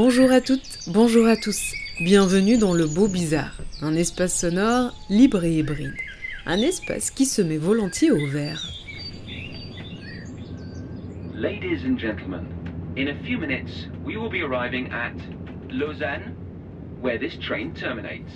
Bonjour à toutes, bonjour à tous. Bienvenue dans le Beau Bizarre, un espace sonore libre et hybride. Un espace qui se met volontiers au vert. Ladies and gentlemen, in a few minutes we will be arriving at Lausanne, where this train terminates.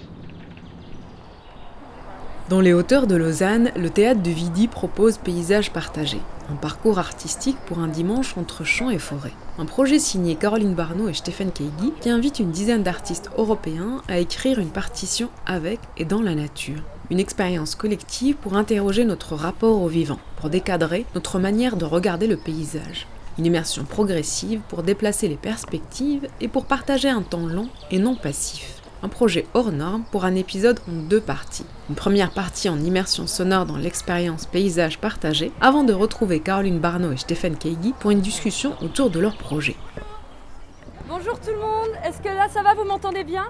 Dans les hauteurs de Lausanne, le théâtre de Vidi propose Paysages partagés, un parcours artistique pour un dimanche entre champs et forêts. Un projet signé Caroline Barneau et Stephen Keigi qui invite une dizaine d'artistes européens à écrire une partition avec et dans la nature. Une expérience collective pour interroger notre rapport au vivant, pour décadrer notre manière de regarder le paysage. Une immersion progressive pour déplacer les perspectives et pour partager un temps long et non passif un projet hors norme pour un épisode en deux parties. Une première partie en immersion sonore dans l'expérience paysage partagé, avant de retrouver Caroline Barneau et Stéphane Keigi pour une discussion autour de leur projet. Bonjour tout le monde, est-ce que là ça va, vous m'entendez bien?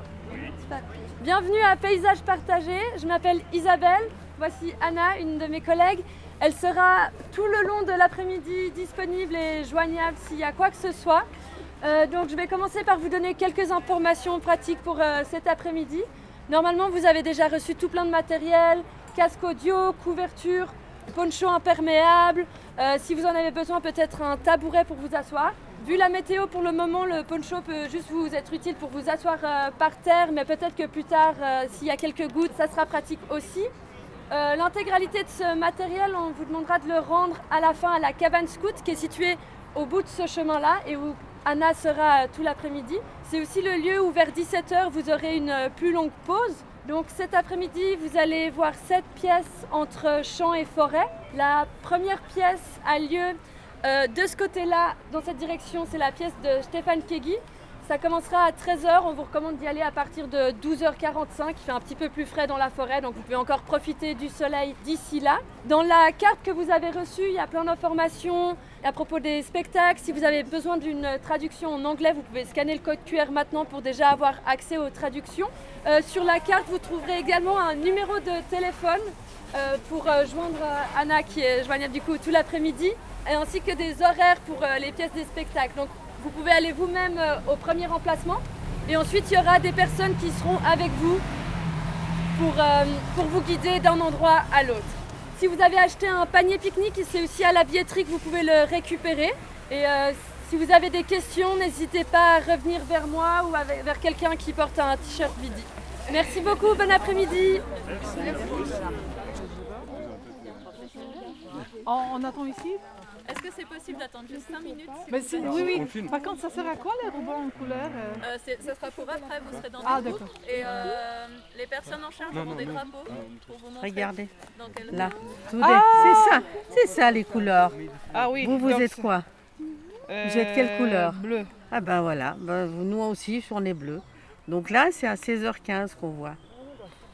Bienvenue à Paysage Partagé, je m'appelle Isabelle, voici Anna, une de mes collègues. Elle sera tout le long de l'après-midi disponible et joignable s'il y a quoi que ce soit. Euh, donc je vais commencer par vous donner quelques informations pratiques pour euh, cet après-midi. Normalement, vous avez déjà reçu tout plein de matériel, casque audio, couverture, poncho imperméable. Euh, si vous en avez besoin, peut-être un tabouret pour vous asseoir. Vu la météo pour le moment, le poncho peut juste vous être utile pour vous asseoir par terre, mais peut-être que plus tard, s'il y a quelques gouttes, ça sera pratique aussi. L'intégralité de ce matériel, on vous demandera de le rendre à la fin à la cabane scout qui est située au bout de ce chemin-là et où Anna sera tout l'après-midi. C'est aussi le lieu où vers 17h vous aurez une plus longue pause. Donc cet après-midi, vous allez voir sept pièces entre champs et forêt. La première pièce a lieu euh, de ce côté-là, dans cette direction, c'est la pièce de Stéphane Kegi. Ça commencera à 13h, on vous recommande d'y aller à partir de 12h45, il fait un petit peu plus frais dans la forêt, donc vous pouvez encore profiter du soleil d'ici là. Dans la carte que vous avez reçue, il y a plein d'informations à propos des spectacles. Si vous avez besoin d'une traduction en anglais, vous pouvez scanner le code QR maintenant pour déjà avoir accès aux traductions. Euh, sur la carte, vous trouverez également un numéro de téléphone euh, pour euh, joindre Anna qui est joignable du coup tout l'après-midi, ainsi que des horaires pour les pièces des spectacles. Donc vous pouvez aller vous-même au premier emplacement et ensuite il y aura des personnes qui seront avec vous pour vous guider d'un endroit à l'autre. Si vous avez acheté un panier pique-nique, c'est aussi à la billetterie que vous pouvez le récupérer. Et euh, si vous avez des questions, n'hésitez pas à revenir vers moi ou vers quelqu'un qui porte un t-shirt Vidi. Merci beaucoup, bon après-midi. On attend ici? Est-ce que c'est possible d'attendre juste 5 minutes Mais si, Oui, oui. Par contre, ça sert à quoi les rubans en couleur euh euh, Ça sera pour après, vous serez dans ah, le groupe. Et euh, les personnes en charge auront des drapeaux pour vous montrer. Regardez. Quel Là. Ah c'est ça, c'est ça les couleurs. Ah oui. Vous, vous êtes quoi Vous êtes quelle couleur Bleu. Ah ben voilà, ben, nous aussi, on est bleu. Donc là, c'est à 16h15 qu'on voit.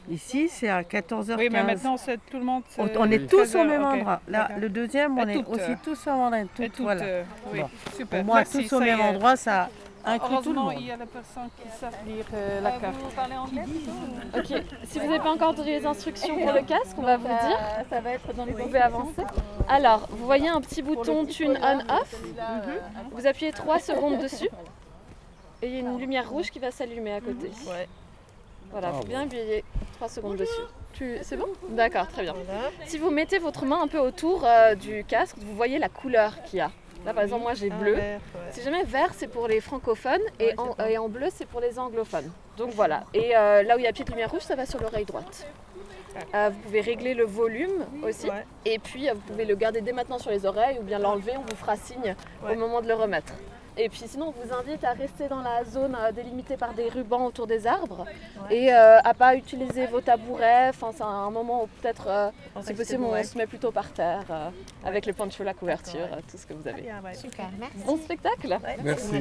Ici, c'est à 14h15. Oui, mais maintenant, c'est tout le monde. On, on est tous au même endroit. Là, le deuxième, on est aussi tous au même endroit. Toutes, toutes, voilà. euh, oui, Bon. super. Pour moi, Merci, tous au même est. endroit, ça inclut tout le monde. il y a des personnes qui savent lire euh, la carte. Vous parlez anglais plutôt Ok, si vous n'avez pas encore les instructions pour le casque, on va vous le dire. Ça va être dans les Vous pouvez avancer. Alors, vous voyez un petit bouton Tune On-Off. Vous appuyez 3 secondes dessus. Et il y a une lumière rouge qui va s'allumer à côté. Voilà, faut bien appuyer 3 secondes dessus. Tu... C'est bon? D'accord, très bien. Si vous mettez votre main un peu autour euh, du casque, vous voyez la couleur qu'il y a. Là, par exemple, moi j'ai bleu. Si jamais vert, c'est pour les francophones et, en, et en bleu, c'est pour les anglophones. Donc voilà. Et euh, là où il y a petite lumière rouge, ça va sur l'oreille droite. Euh, vous pouvez régler le volume aussi. Et puis, euh, vous pouvez le garder dès maintenant sur les oreilles ou bien l'enlever. On vous fera signe au moment de le remettre. Et puis sinon, on vous invite à rester dans la zone euh, délimitée par des rubans autour des arbres et euh, à pas utiliser vos tabourets. Enfin, c'est un moment où peut-être, euh, c'est possible, on se met plutôt par terre euh, avec les ponchos, la couverture, euh, tout ce que vous avez. Super, merci. Bon spectacle Merci.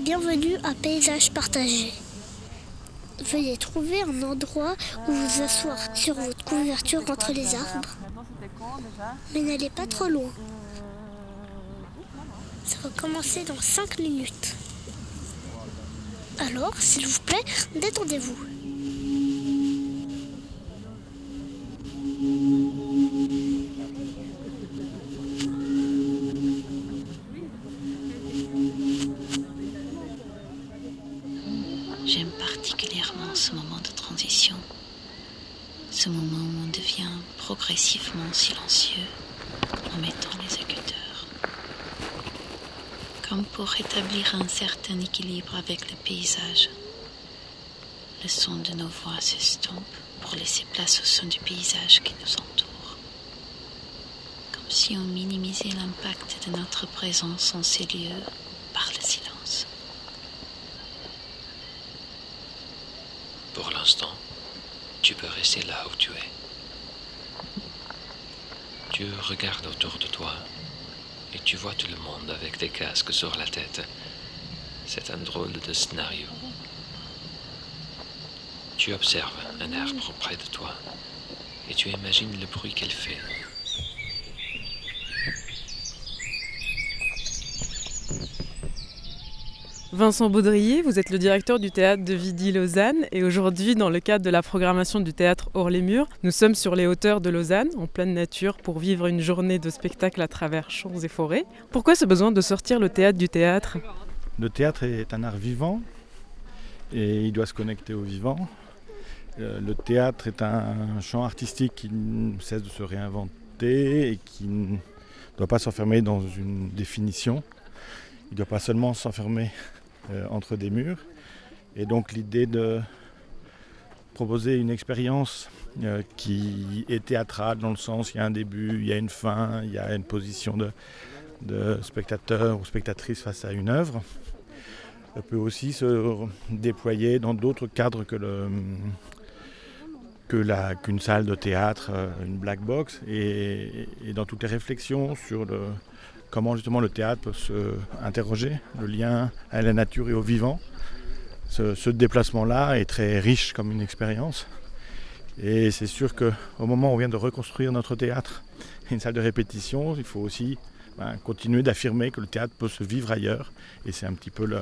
Bienvenue à Paysage Partagé. Veuillez trouver un endroit où vous asseoir sur votre couverture entre les arbres. Mais n'allez pas trop loin. Ça va commencer dans 5 minutes. Alors, s'il vous plaît, détendez-vous. Silencieux en mettant les écouteurs, comme pour rétablir un certain équilibre avec le paysage. Le son de nos voix s'estompe pour laisser place au son du paysage qui nous entoure, comme si on minimisait l'impact de notre présence en ces lieux par le silence. Pour l'instant, tu peux rester là où tu es. Tu regardes autour de toi et tu vois tout le monde avec des casques sur la tête. C'est un drôle de scénario. Tu observes un arbre près de toi et tu imagines le bruit qu'elle fait. Vincent Baudrier, vous êtes le directeur du théâtre de Vidi Lausanne et aujourd'hui, dans le cadre de la programmation du théâtre Hors les Murs, nous sommes sur les hauteurs de Lausanne, en pleine nature, pour vivre une journée de spectacle à travers champs et forêts. Pourquoi ce besoin de sortir le théâtre du théâtre? Le théâtre est un art vivant et il doit se connecter au vivant. Euh, Le théâtre est un champ artistique qui ne cesse de se réinventer et qui ne doit pas s'enfermer dans une définition. Il ne doit pas seulement s'enfermer entre des murs. Et donc l'idée de proposer une expérience euh, qui est théâtrale dans le sens il y a un début, il y a une fin, il y a une position de, spectateur ou spectatrice face à une œuvre, euh, peut aussi se déployer dans d'autres cadres que que la- qu'une salle de théâtre, euh, une black box, et dans toutes les réflexions sur le, comment justement le théâtre peut se interroger, le lien à la nature et au vivant. Ce, ce déplacement-là est très riche comme une expérience. Et c'est sûr qu'au moment où on vient de reconstruire notre théâtre, une salle de répétition, il faut aussi ben, continuer d'affirmer que le théâtre peut se vivre ailleurs. Et c'est un petit peu le-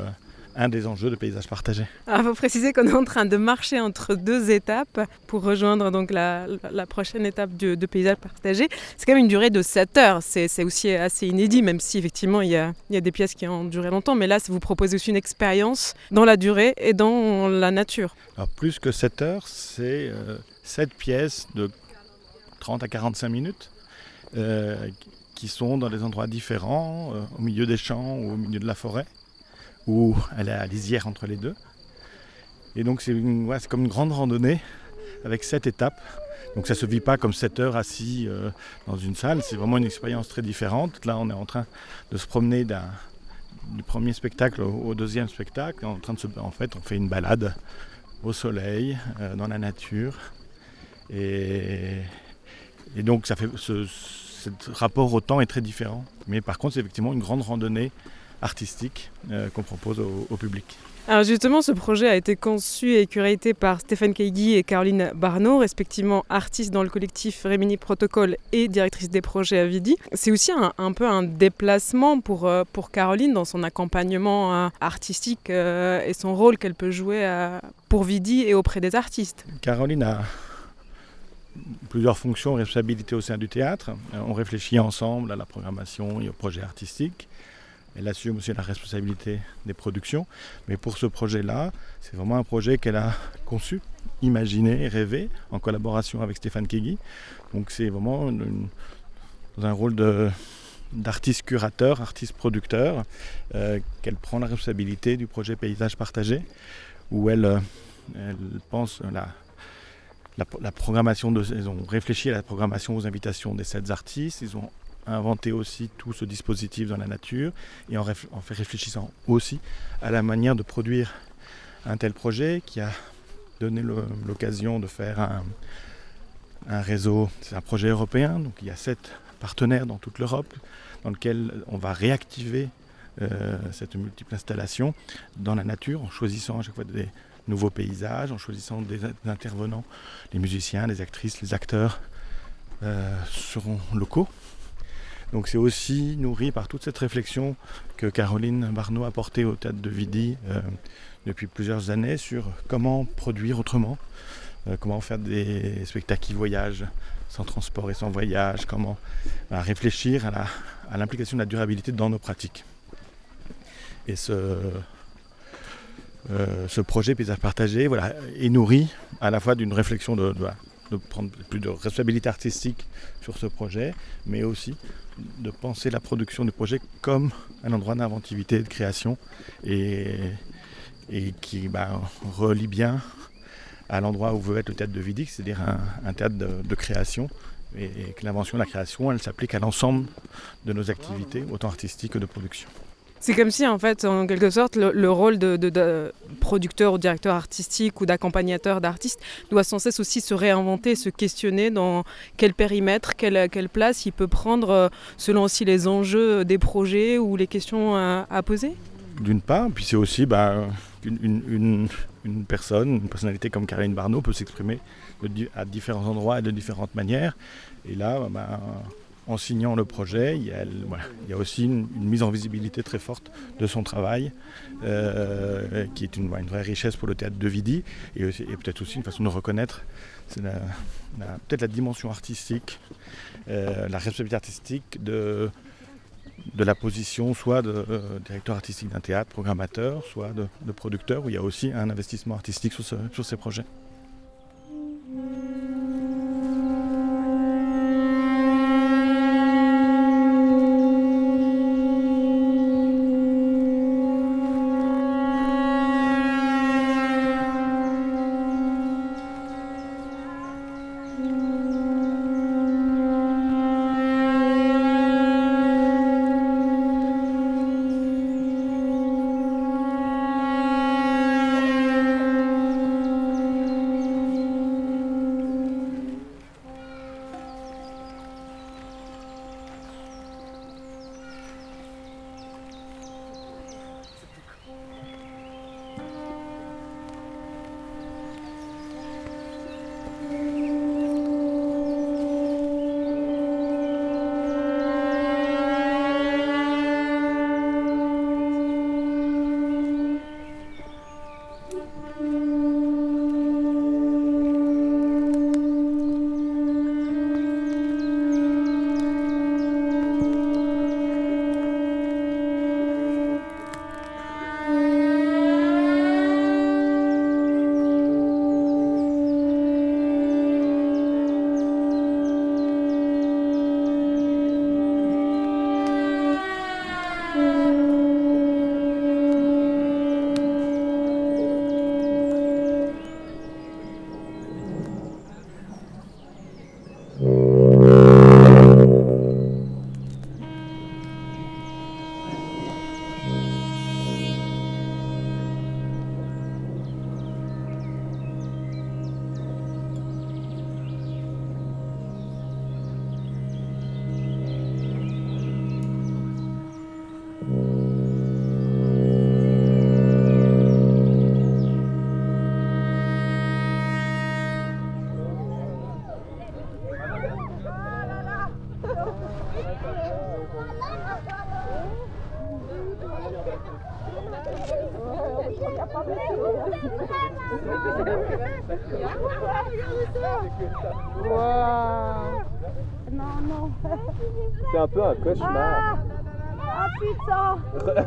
un des enjeux de paysage partagé. Alors, il faut préciser qu'on est en train de marcher entre deux étapes pour rejoindre donc la, prochaine étape de, de paysage partagé. C'est quand même une durée de 7 heures. C'est aussi assez inédit, même si effectivement il y, a, il y a des pièces qui ont duré longtemps. Mais là, vous proposez aussi une expérience dans la durée et dans la nature. Alors plus que 7 heures, c'est 7 pièces de 30 à 45 minutes euh, qui sont dans des endroits différents, euh, au milieu des champs ou au milieu de la forêt, ou à la lisière entre les deux. Et donc c'est comme une grande randonnée avec 7 étapes. Donc ça ne se vit pas comme 7 heures assis euh, dans une salle, c'est vraiment une expérience très différente. Là on est en train de se promener du premier spectacle au, deuxième spectacle. En, train de se- en fait on fait une balade au soleil, euh, dans la nature. Et, donc ça fait ce rapport au temps est très différent. Mais par contre c'est effectivement une grande randonnée artistique euh, qu'on propose au, au public. Alors justement, ce projet a été conçu et curaté par Stéphane Keigui et Caroline Barneau, respectivement artistes dans le collectif Rémini Protocole et directrice des projets à Vidi. C'est aussi un, un peu un déplacement pour, euh, pour Caroline dans son accompagnement euh, artistique et son rôle qu'elle peut jouer pour Vidi et auprès des artistes. Caroline a plusieurs fonctions et responsabilités au sein du théâtre. On réfléchit ensemble à la programmation et au projet artistique. Elle assume aussi la responsabilité des productions. Mais pour ce projet-là, c'est vraiment un projet qu'elle a conçu, imaginé, rêvé, en collaboration avec Stéphane Keigui. Donc c'est vraiment dans un rôle d'artiste curateur, artiste producteur, euh, qu'elle prend la responsabilité du projet Paysage Partagé, où elle, euh, pense la, la, programmation de, ils ont réfléchi à la programmation aux invitations des sept artistes. Inventé aussi tout ce dispositif dans la nature et en, réfléchissant aussi à la manière de produire un tel projet qui a donné l'occasion de faire un, un réseau, c'est un projet européen, donc il y a sept partenaires dans toute l'Europe dans lequel on va réactiver euh, cette multiple installation dans la nature en choisissant à chaque fois des nouveaux paysages, en choisissant des, intervenants, les musiciens, les actrices, les acteurs euh, seront locaux. Donc c'est aussi nourri par toute cette réflexion que Caroline Barneau a portée au théâtre de Vidi euh, depuis plusieurs années sur comment produire autrement, euh, comment faire des spectacles qui voyagent sans transport et sans voyage, comment bah, réfléchir à l'implication de la durabilité dans nos pratiques. Et ce, euh, projet Paysage partagé est nourri à la fois d'une réflexion de, de, prendre plus de responsabilité artistique sur ce projet, mais aussi de penser la production du projet comme un endroit d'inventivité et de création et, qui bah, relie bien à l'endroit où veut être le théâtre de Vidic, c'est-à-dire un, théâtre de, création, et, que l'invention la création, elle s'applique à l'ensemble de nos activités, autant artistiques que de production. C'est comme si, en fait, en quelque sorte, le, rôle de, producteur ou directeur artistique ou d'accompagnateur d'artistes doit sans cesse aussi se réinventer, se questionner dans quel périmètre, quelle, place il peut prendre euh, selon aussi les enjeux des projets ou les questions à, poser D'une part, puis c'est aussi bah, une, personne, une personnalité comme Caroline Barneau peut s'exprimer à différents endroits et de différentes manières. Et là, bah, en signant le projet, il y a, aussi une, mise en visibilité très forte de son travail, euh, qui est une, vraie richesse pour le théâtre de Vidi, et, peut-être aussi une façon de reconnaître peut-être la dimension artistique, euh, la responsabilité artistique de, de la position soit de euh, directeur artistique d'un théâtre, programmateur, soit de, producteur, où il y a aussi un investissement artistique sur ces projets.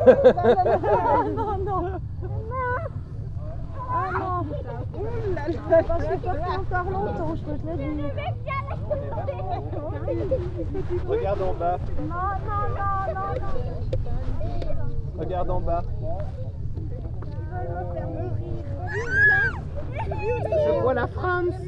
Non, non Ah non Je suis partie encore longtemps, je peux te le dire. Regarde en bas. Non, non, non, non, non. Regarde en bas. Ils veulent me faire mourir. Je vois la France. Il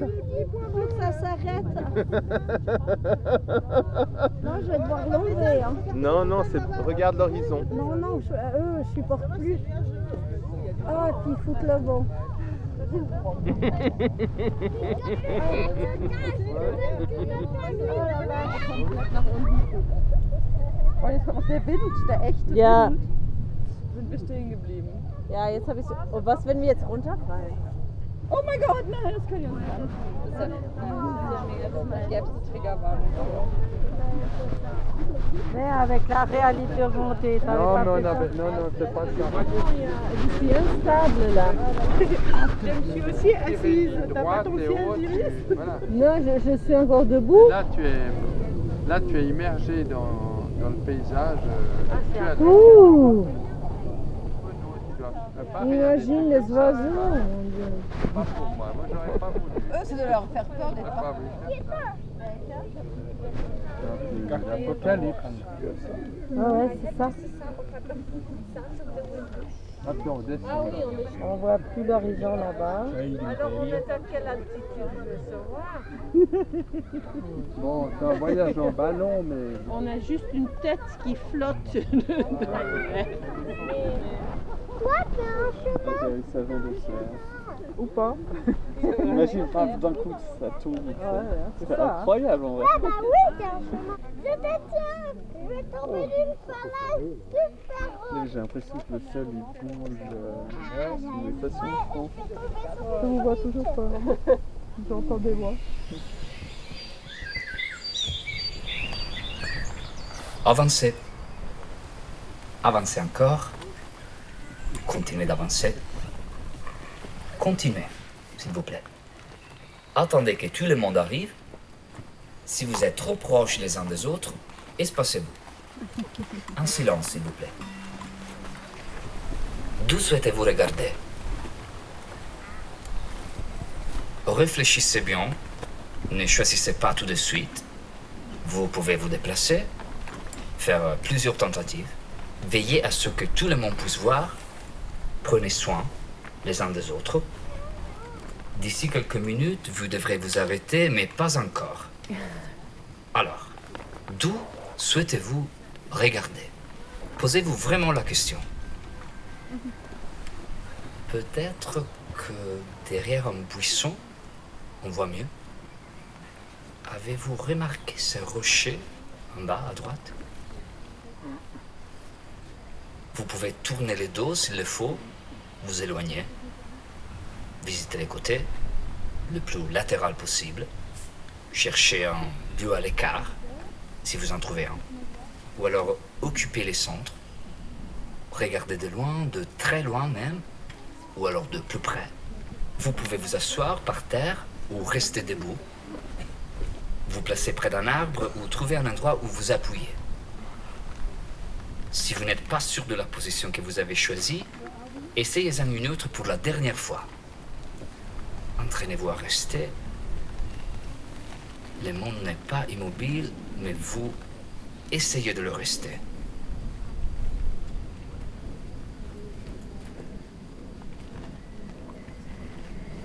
faut que ça s'arrête. non, je vais devoir l'enlever. Hein. Non, non, c'est regarde l'horizon. Non, non, je, eux, je supporte plus. Ah, et puis ils foutent le vent. Oh, jetzt kommt noch der Wind, der echte Ja. Wind. Sind wir stehen geblieben? Ja, jetzt habe ich. Und was, wenn wir jetzt runterfallen? Oh mein Gott, nein, das können wir uns an. Das ist ja, das gäbe es Triggerwarnung. Mais avec la réalité augmentée, ça Non, va non, pas non, fait non, non, c'est pas ça. Je suis instable là. Je suis aussi assise. T'as pas ton ciel d'iris Non, je, je suis encore debout. Là, tu es, là, tu es immergé dans, dans le paysage. euh, tu as- Ouh tu dois pas Imagine les oiseaux. mon Dieu. Pas pour moi, moi j'aurais pas voulu. Eux, c'est de leur faire peur d'être Pas. L'apocalypse. Ah ouais, c'est ça. Ah, puis on descend. On voit plus l'horizon là-bas. Alors on est à quelle altitude veux savoir Bon, c'est un voyage en ballon, mais. On a juste une tête qui flotte. Quoi, c'est un chemin Avec sa jambe de serre. Ou pas Imagine, d'un coup, ça tourne. c'est c'est ça, hein. incroyable en vrai. Ah bah oui, c'est un chemin. Je te tiens, je vais tomber d'une falaise super. Mais J'ai l'impression que le sol il plonge. euh, C'est une façon je pense. Je vous vois toujours pas. J'entends des voix. Avancez. Avancez encore. Continuez d'avancer. Continuez, s'il vous plaît. Attendez que tout le monde arrive. Si vous êtes trop proches les uns des autres, espacez-vous. En silence, s'il vous plaît. D'où souhaitez-vous regarder? Réfléchissez bien. Ne choisissez pas tout de suite. Vous pouvez vous déplacer, faire plusieurs tentatives. Veillez à ce que tout le monde puisse voir. Prenez soin les uns des autres. D'ici quelques minutes, vous devrez vous arrêter, mais pas encore. Alors, d'où souhaitez-vous regarder? Posez-vous vraiment la question. Peut-être que derrière un buisson, on voit mieux. Avez-vous remarqué ce rocher en bas à droite? Vous pouvez tourner le dos s'il le faut, vous éloigner, visiter les côtés, le plus latéral possible, chercher un lieu à l'écart, si vous en trouvez un, ou alors occuper les centres, regardez de loin, de très loin même, ou alors de plus près. Vous pouvez vous asseoir par terre ou rester debout, vous placer près d'un arbre ou trouver un endroit où vous appuyer. Si vous n'êtes pas sûr de la position que vous avez choisie, essayez-en une autre pour la dernière fois. Entraînez-vous à rester. Le monde n'est pas immobile, mais vous essayez de le rester.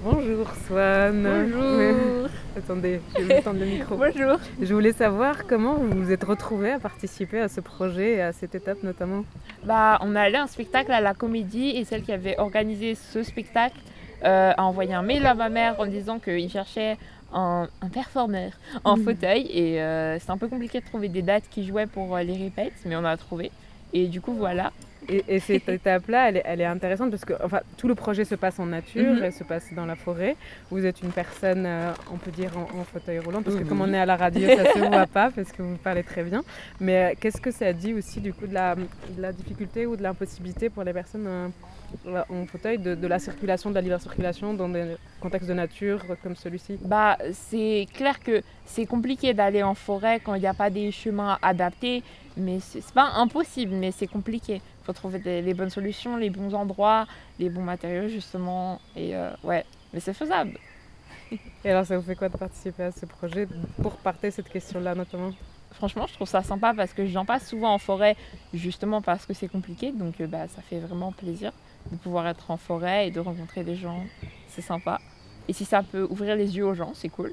Bonjour Swan. Bonjour. Attendez, je vais vous tendre le micro. Bonjour. Je voulais savoir comment vous vous êtes retrouvés à participer à ce projet et à cette étape notamment. Bah, on est allé à un spectacle à la comédie et celle qui avait organisé ce spectacle euh, a envoyé un mail à ma mère en disant qu'il cherchait un, un performeur en Mhm. fauteuil et euh, c'était un peu compliqué de trouver des dates qui jouaient pour euh, les répètes, mais on a trouvé. Et du coup, voilà. Et, et cette étape-là, elle, est- elle est intéressante parce que enfin, tout le projet se passe en nature, Mhm. elle se passe dans la forêt. Vous êtes une personne, euh, on peut dire, en, en fauteuil roulant, parce que Oui. comme on est à la radio, ça se voit pas parce que vous parlez très bien. Mais euh, qu'est-ce que ça dit aussi du coup de la, de la difficulté ou de l'impossibilité pour les personnes euh, en fauteuil de, de la circulation, de la libre circulation dans des contextes de nature comme celui-ci? Bah, c'est clair que c'est compliqué d'aller en forêt quand il n'y a pas des chemins adaptés, mais c'est pas impossible, mais c'est compliqué. Faut trouver des- les bonnes solutions, les bons endroits, les bons matériaux justement, et euh, ouais, mais c'est faisable. Et alors, ça vous fait quoi de participer à ce projet pour partir cette question-là notamment? Franchement, je trouve ça sympa parce que j'en passe souvent en forêt justement parce que c'est compliqué, donc euh, bah, ça fait vraiment plaisir de pouvoir être en forêt et de rencontrer des gens. C'est sympa. Et si ça peut ouvrir les yeux aux gens, c'est cool.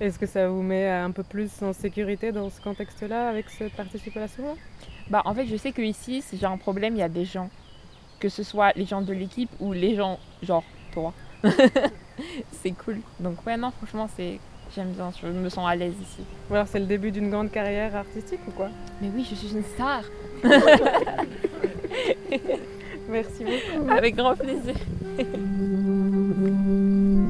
Est-ce que ça vous met un peu plus en sécurité dans ce contexte-là avec cette participation? Bah en fait je sais que ici si j'ai un problème il y a des gens, que ce soit les gens de l'équipe ou les gens genre toi. c'est cool. Donc ouais non franchement c'est j'aime bien, je me sens à l'aise ici. Ou alors c'est le début d'une grande carrière artistique ou quoi? Mais oui je suis une star. Merci beaucoup. Avec grand plaisir.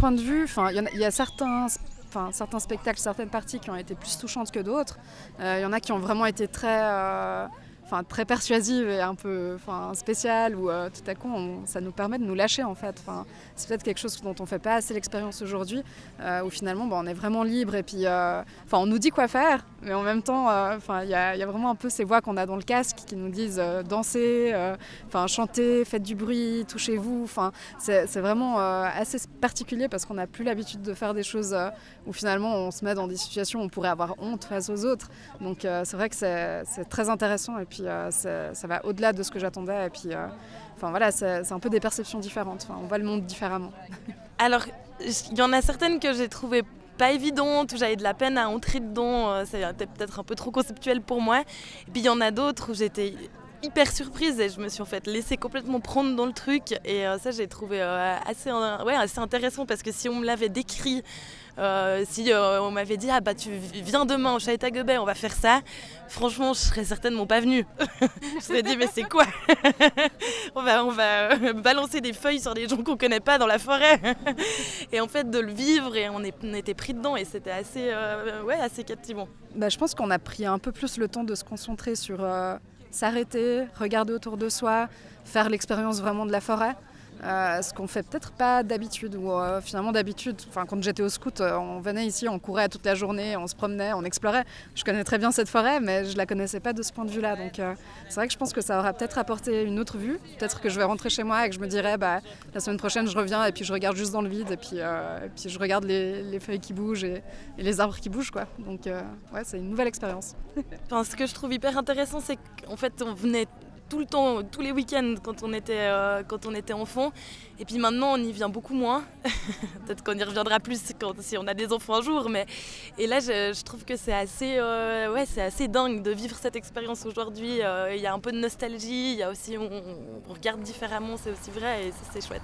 point de vue, il y, a certains, certains spectacles, certaines parties qui ont été plus touchantes que d'autres. Il y en a qui ont vraiment été très, euh, très persuasives et un peu spéciales, où euh, tout à coup, ça nous permet de nous lâcher en fait. c'est peut-être quelque chose dont on ne fait pas assez l'expérience aujourd'hui, euh, où finalement, on est vraiment libre et puis, on nous dit quoi faire, mais en même temps, il y, a vraiment un peu ces voix qu'on a dans le casque qui nous disent dansez, enfin chanter, faites du bruit, touchez-vous. C'est vraiment assez particulier parce qu'on n'a plus l'habitude de faire des choses où finalement on se met dans des situations où on pourrait avoir honte face aux autres. Donc c'est vrai que c'est très intéressant et puis ça va au-delà de ce que j'attendais. Et puis, enfin voilà, c'est un peu des perceptions différentes. On voit le monde différemment. Alors, il y en a certaines que j'ai trouvées pas évidentes, où j'avais de la peine à entrer dedans, c'était peut-être un peu trop conceptuel pour moi. Et puis il y en a d'autres où j'étais hyper surprise et je me suis en fait laissée complètement prendre dans le truc et ça j'ai trouvé assez, ouais, assez intéressant parce que si on me l'avait décrit euh, si on m'avait dit ah bah tu viens demain au Chalet Gobet, on va faire ça, franchement je serais certainement pas venue. je serais dit mais c'est quoi? On va on va balancer des feuilles sur des gens qu'on connaît pas dans la forêt. et en fait de le vivre et on, on était pris dedans et c'était assez ouais assez captivant. Bah, je pense qu'on a pris un peu plus le temps de se concentrer sur s'arrêter, regarder autour de soi, faire l'expérience vraiment de la forêt. Euh, ce qu'on fait peut-être pas d'habitude, ou euh, finalement d'habitude, enfin quand j'étais au scout, euh, on venait ici, on courait toute la journée, on se promenait, on explorait. Je connais très bien cette forêt, mais je la connaissais pas de ce point de vue-là. Donc c'est vrai que je pense que ça aura peut-être apporté une autre vue. Peut-être que je vais rentrer chez moi et que je me dirais, bah, la semaine prochaine je reviens et puis je regarde juste dans le vide et puis, puis je regarde les, les, feuilles qui bougent et, et, les arbres qui bougent. Quoi. Donc ouais, c'est une nouvelle expérience. enfin, ce que je trouve hyper intéressant, c'est qu'en fait on venait tout le temps, tous les week-ends quand on était, euh, quand on était enfant. Et puis maintenant, on y vient beaucoup moins. Peut-être qu'on y reviendra plus quand, si on a des enfants un jour. Mais... Et là, je, trouve que c'est assez, euh, ouais, assez dingue de vivre cette expérience aujourd'hui. Euh, il y a un peu de nostalgie, y a aussi, on regarde différemment, c'est aussi vrai et c'est chouette.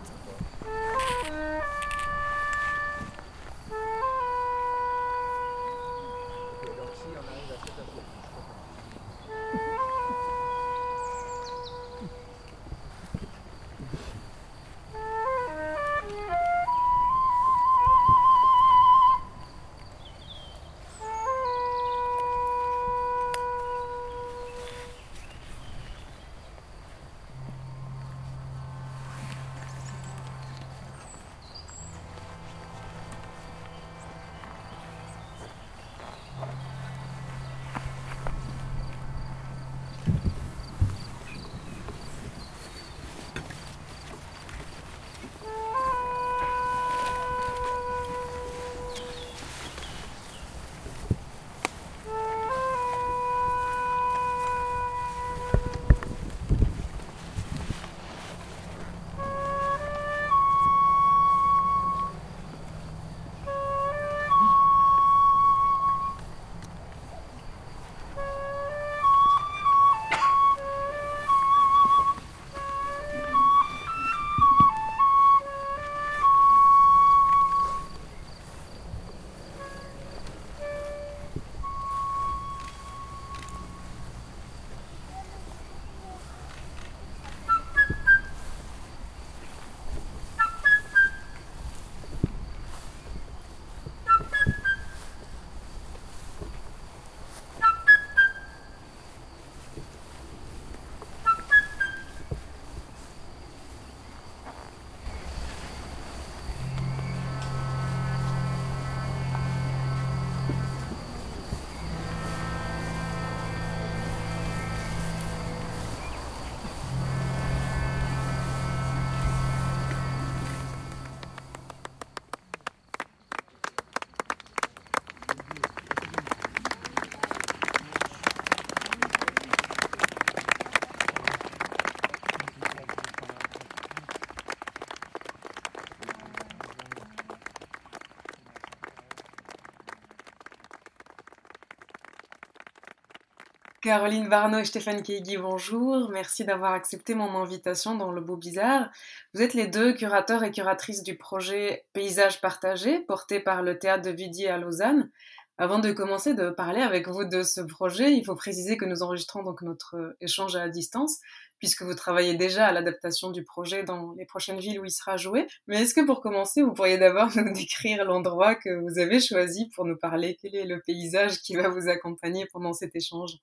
Caroline Barneau et Stéphane Keigui, bonjour. Merci d'avoir accepté mon invitation dans Le Beau Bizarre. Vous êtes les deux curateurs et curatrices du projet Paysage partagé, porté par le théâtre de Vidy à Lausanne. Avant de commencer de parler avec vous de ce projet, il faut préciser que nous enregistrons donc notre échange à distance, puisque vous travaillez déjà à l'adaptation du projet dans les prochaines villes où il sera joué. Mais est-ce que pour commencer, vous pourriez d'abord nous décrire l'endroit que vous avez choisi pour nous parler? Quel est le paysage qui va vous accompagner pendant cet échange?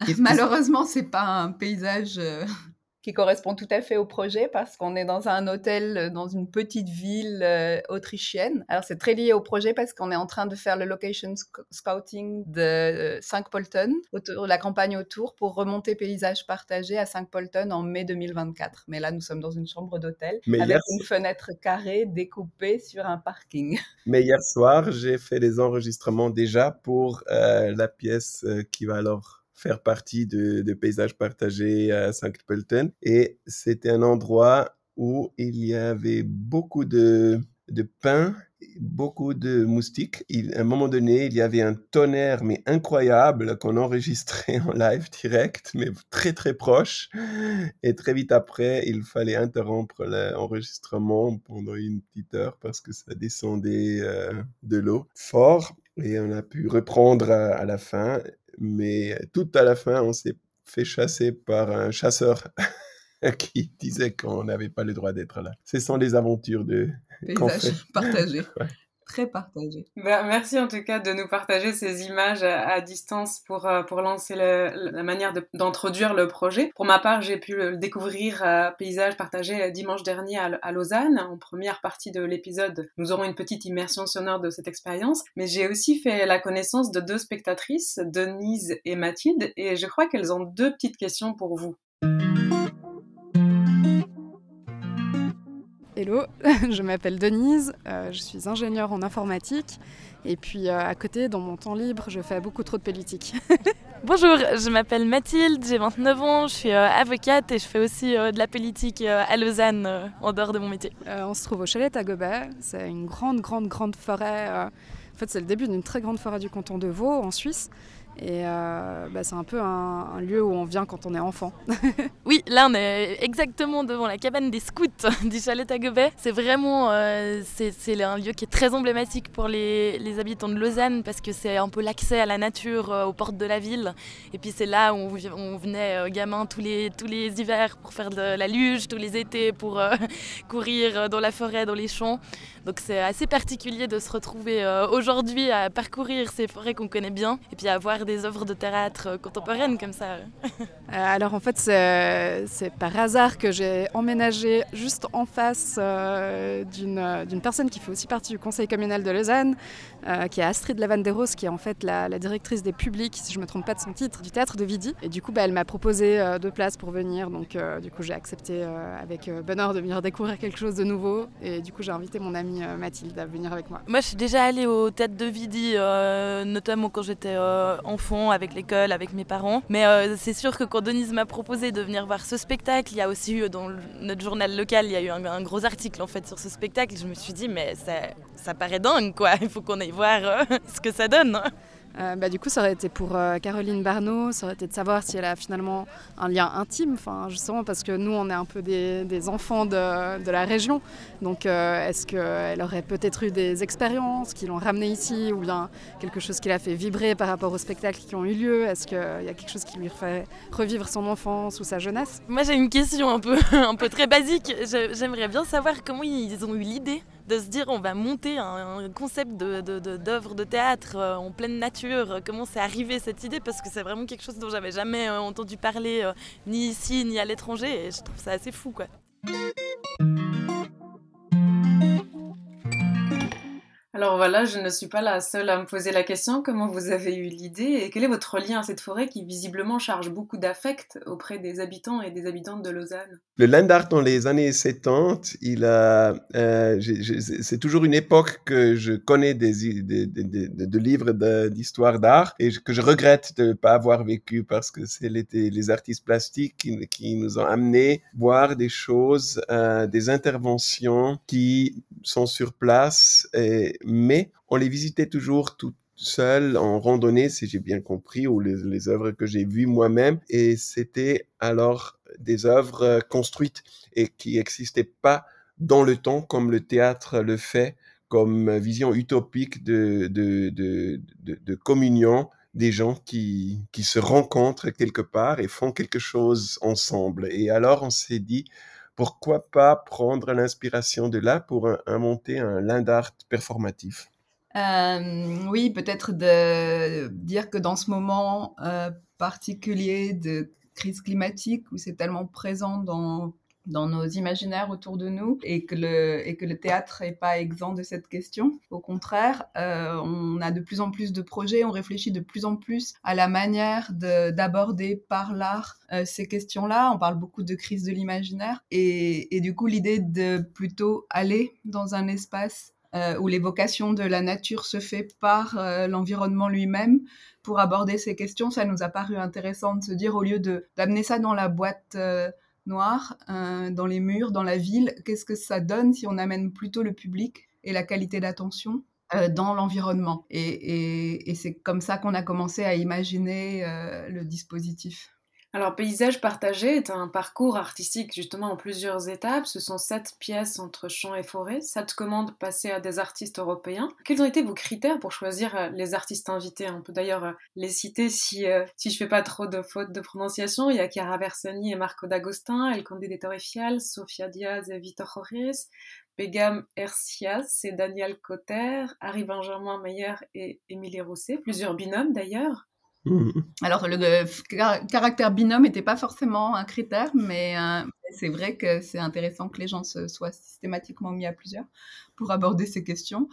Malheureusement, c'est pas un paysage euh, qui correspond tout à fait au projet parce qu'on est dans un hôtel euh, dans une petite ville euh, autrichienne. Alors c'est très lié au projet parce qu'on est en train de faire le location scouting de 5 Polten, autour, la campagne autour pour remonter paysage partagé à 5 Polten en mai 2024. Mais là, nous sommes dans une chambre d'hôtel avec une fenêtre carrée découpée sur un parking. Mais hier soir, j'ai fait des enregistrements déjà pour la pièce qui va alors faire partie de, paysages partagés à Saint-Pölten. Et c'était un endroit où il y avait beaucoup de, de pins, beaucoup de moustiques. À un moment donné, il y avait un tonnerre, mais incroyable, qu'on enregistrait en live direct, mais très très proche. Et très vite après, il fallait interrompre l'enregistrement pendant une petite heure parce que ça descendait euh, de l'eau fort. Et on a pu reprendre à la fin mais tout à la fin, on s'est fait chasser par un chasseur qui disait qu'on n'avait pas le droit d'être là. Ce sont les aventures de paysage partagé très partagé. Merci en tout cas de nous partager ces images à, distance pour, euh, pour lancer la manière d'introduire le projet. Pour ma part, j'ai pu le découvrir à Paysage partagé euh, dimanche dernier à, Lausanne. En première partie de l'épisode, nous aurons une petite immersion sonore de cette expérience. Mais j'ai aussi fait la connaissance de deux spectatrices, Denise et Mathilde, et je crois qu'elles ont deux petites questions pour vous. Hello, je m'appelle Denise, euh, je suis ingénieure en informatique et puis euh, à côté, dans mon temps libre, je fais beaucoup trop de politique. Bonjour, je m'appelle Mathilde, j'ai 29 ans, je suis euh, avocate et je fais aussi de la politique à Lausanne en dehors de mon métier. on se trouve au chalet Tagobert, c'est une grande, grande, grande forêt. en fait, c'est le début d'une très grande forêt du canton de Vaud en Suisse. Et euh, bah, c'est un peu un, lieu où on vient quand on est enfant. oui, là on est exactement devant la cabane des scouts du chalet Tagobet. C'est vraiment euh, c'est, un lieu qui est très emblématique pour les, les habitants de Lausanne parce que c'est un peu l'accès à la nature euh, aux portes de la ville. Et puis c'est là où on, venait gamin tous les, tous les hivers pour faire de la luge, tous les étés pour courir dans la forêt, dans les champs. Donc c'est assez particulier de se retrouver aujourd'hui à parcourir ces forêts qu'on connaît bien et puis à voir des œuvres de théâtre euh, contemporaines comme ça euh, Alors en fait, c'est par hasard que j'ai emménagé juste en face euh, d'une personne qui fait aussi partie du conseil communal de Lausanne, qui est Astrid Lavanderos, qui est en fait la, directrice des publics, si je ne me trompe pas de son titre, du théâtre de Vidi. Et du coup, bah, elle m'a proposé deux places pour venir, donc du coup j'ai accepté avec bonheur de venir découvrir quelque chose de nouveau. Et du coup, j'ai invité mon amie Mathilde à venir avec moi. Moi, je suis déjà allée au théâtre de Vidi, notamment quand j'étais en fond avec l'école, avec mes parents. Mais euh, c'est sûr que quand Denise m'a proposé de venir voir ce spectacle, il y a aussi eu dans notre journal local, il y a eu un, gros article en fait sur ce spectacle. Je me suis dit, mais ça, paraît dingue quoi, il faut qu'on aille voir euh, ce que ça donne. Euh, bah, du coup, ça aurait été pour euh, Caroline Barneau, ça aurait été de savoir si elle a finalement un lien intime, justement parce que nous, on est un peu des, enfants de, la région. Donc, euh, est-ce qu'elle aurait peut-être eu des expériences qui l'ont ramenée ici, ou bien quelque chose qui l'a fait vibrer par rapport aux spectacles qui ont eu lieu? Est-ce qu'il y a quelque chose qui lui fait revivre son enfance ou sa jeunesse? Moi, j'ai une question un peu, un peu très basique. J'aimerais bien savoir comment ils ont eu l'idée de se dire on va monter un, concept d'œuvre de, théâtre euh, en pleine nature. Comment c'est arrivé cette idée Parce que c'est vraiment quelque chose dont j'avais jamais euh, entendu parler euh, ni ici ni à l'étranger et je trouve ça assez fou quoi. Alors voilà, je ne suis pas la seule à me poser la question. Comment vous avez eu l'idée et quel est votre lien à cette forêt qui visiblement charge beaucoup d'affect auprès des habitants et des habitantes de Lausanne? Le land art dans les années 70, il a, euh, c'est toujours une époque que je connais des, de livres d'histoire d'art et que je regrette de ne pas avoir vécu parce que c'est les, artistes plastiques qui, nous ont amené voir des choses, euh, des interventions qui sont sur place et mais on les visitait toujours tout, seul en randonnée, si j'ai bien compris, ou les, œuvres que j'ai vues moi-même. Et c'était alors des œuvres construites et qui n'existaient pas dans le temps comme le théâtre le fait, comme vision utopique de, de, de, de, de communion des gens qui, qui se rencontrent quelque part et font quelque chose ensemble. Et alors on s'est dit, pourquoi pas prendre l'inspiration de là pour inventer un land art performatif? Euh, oui, peut-être de dire que dans ce moment euh, particulier de crise climatique où c'est tellement présent dans dans nos imaginaires autour de nous et que le, et que le théâtre n'est pas exempt de cette question. Au contraire, euh, on a de plus en plus de projets, on réfléchit de plus en plus à la manière d'aborder par l'art euh, ces questions-là. On parle beaucoup de crise de l'imaginaire et, et, du coup l'idée de plutôt aller dans un espace euh, où l'évocation de la nature se fait par l'environnement lui-même pour aborder ces questions, ça nous a paru intéressant de se dire au lieu d'amener ça dans la boîte noir euh, dans les murs, dans la ville, qu'est-ce que ça donne si on amène plutôt le public et la qualité d'attention euh, dans l'environnement? Et c'est comme ça qu'on a commencé à imaginer euh, le dispositif. Alors, Paysage partagé est un parcours artistique justement en plusieurs étapes. Ce sont sept pièces entre champs et forêt, sept commandes passées à des artistes européens. Quels ont été vos critères pour choisir euh, les artistes invités? On peut d'ailleurs euh, les citer si, euh, si je fais pas trop de fautes de prononciation. Il y a Chiara Bersani et Marco D'Agostin, El Conde de Torrefial, Sofia Diaz et Vitor Jorges, Begam Ercias et Daniel Cotter, Harry Benjamin Meyer et Émilie Rousset, plusieurs binômes d'ailleurs. Mmh. Alors, le, le caractère binôme n'était pas forcément un critère, mais euh, c'est vrai que c'est intéressant que les gens se soient systématiquement mis à plusieurs pour aborder ces questions.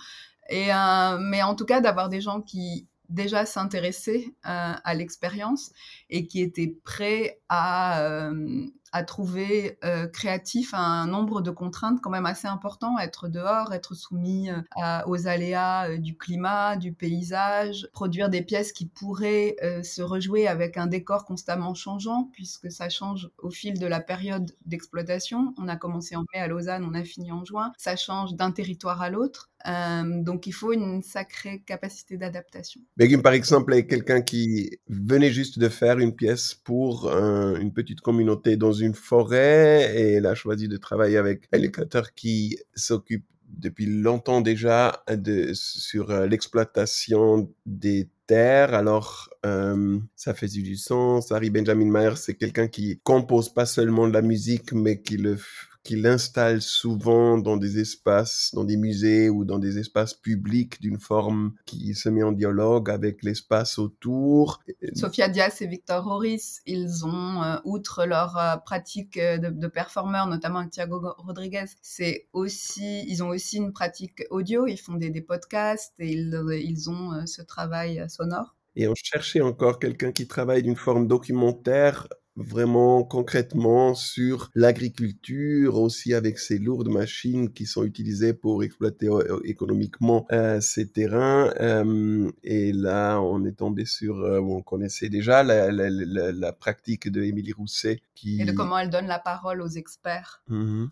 Et, euh, mais en tout cas, d'avoir des gens qui déjà s'intéressaient euh, à l'expérience et qui étaient prêts à, euh, à trouver euh, créatif un nombre de contraintes quand même assez important, être dehors, être soumis euh, aux aléas euh, du climat, du paysage, produire des pièces qui pourraient euh, se rejouer avec un décor constamment changeant, puisque ça change au fil de la période d'exploitation. On a commencé en mai à Lausanne, on a fini en juin, ça change d'un territoire à l'autre. Euh, donc il faut une sacrée capacité d'adaptation. Begum, par exemple, est quelqu'un qui venait juste de faire une pièce pour un, une petite communauté dans une forêt et elle a choisi de travailler avec un éducateur qui s'occupe depuis longtemps déjà de, sur l'exploitation des terres. Alors, euh, ça fait du sens. Harry Benjamin Mayer, c'est quelqu'un qui compose pas seulement de la musique, mais qui le qui l'installe souvent dans des espaces, dans des musées ou dans des espaces publics d'une forme qui se met en dialogue avec l'espace autour. Sophia Diaz et Victor Horis, ils ont, euh, outre leur euh, pratique de, de performeurs, notamment avec Thiago Rodriguez, c'est aussi, ils ont aussi une pratique audio, ils font des, des podcasts et ils, ils ont euh, ce travail sonore. Et on cherchait encore quelqu'un qui travaille d'une forme documentaire vraiment concrètement sur l'agriculture, aussi avec ces lourdes machines qui sont utilisées pour exploiter euh, économiquement euh, ces terrains. Euh, et là, on est tombé sur, euh, on connaissait déjà la, la, la, la pratique de Émilie Rousset. Qui... Et de comment elle donne la parole aux experts. Mmh